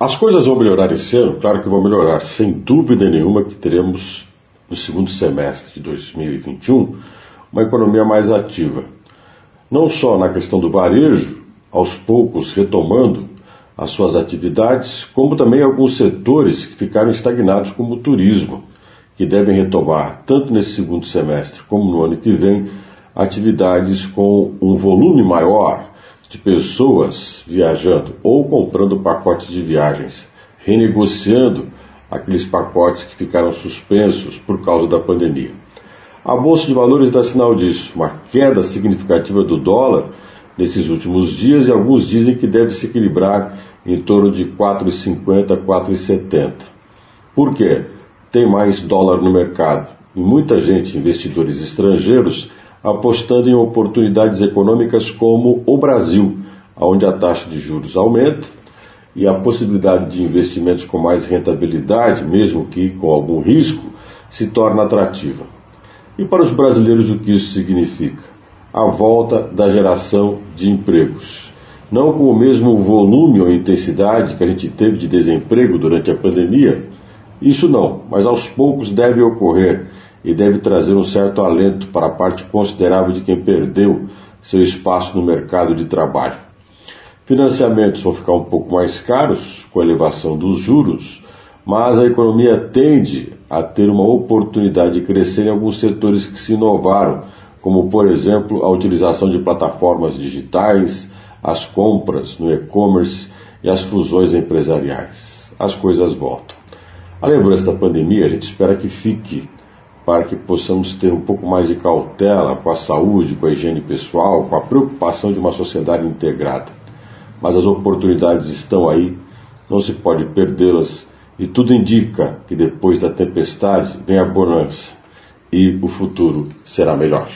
As coisas vão melhorar esse ano? Claro que vão melhorar, sem dúvida nenhuma que teremos no segundo semestre de 2021 uma economia mais ativa. Não só na questão do varejo, aos poucos retomando as suas atividades, como também alguns setores que ficaram estagnados, como o turismo, que devem retomar, tanto nesse segundo semestre como no ano que vem, atividades com um volume maior de pessoas viajando ou comprando pacotes de viagens, renegociando aqueles pacotes que ficaram suspensos por causa da pandemia. A Bolsa de Valores dá sinal disso, uma queda significativa do dólar nesses últimos dias e alguns dizem que deve se equilibrar em torno de 4,50 4,70. Por quê? Tem mais dólar no mercado e muita gente, investidores estrangeiros, apostando em oportunidades econômicas como o Brasil, onde a taxa de juros aumenta e a possibilidade de investimentos com mais rentabilidade, mesmo que com algum risco, se torna atrativa. E para os brasileiros, o que isso significa? A volta da geração de empregos. Não com o mesmo volume ou intensidade que a gente teve de desemprego durante a pandemia, isso não, mas aos poucos deve ocorrer e deve trazer um certo alento para a parte considerável de quem perdeu seu espaço no mercado de trabalho. Financiamentos vão ficar um pouco mais caros com a elevação dos juros, mas a economia tende a ter uma oportunidade de crescer em alguns setores que se inovaram, como por exemplo a utilização de plataformas digitais, as compras no e-commerce e as fusões empresariais. As coisas voltam. A lembrança da pandemia, a gente espera que fique para que possamos ter um pouco mais de cautela com a saúde, com a higiene pessoal, com a preocupação de uma sociedade integrada. Mas as oportunidades estão aí, não se pode perdê-las, e tudo indica que depois da tempestade vem a bonança e o futuro será melhor.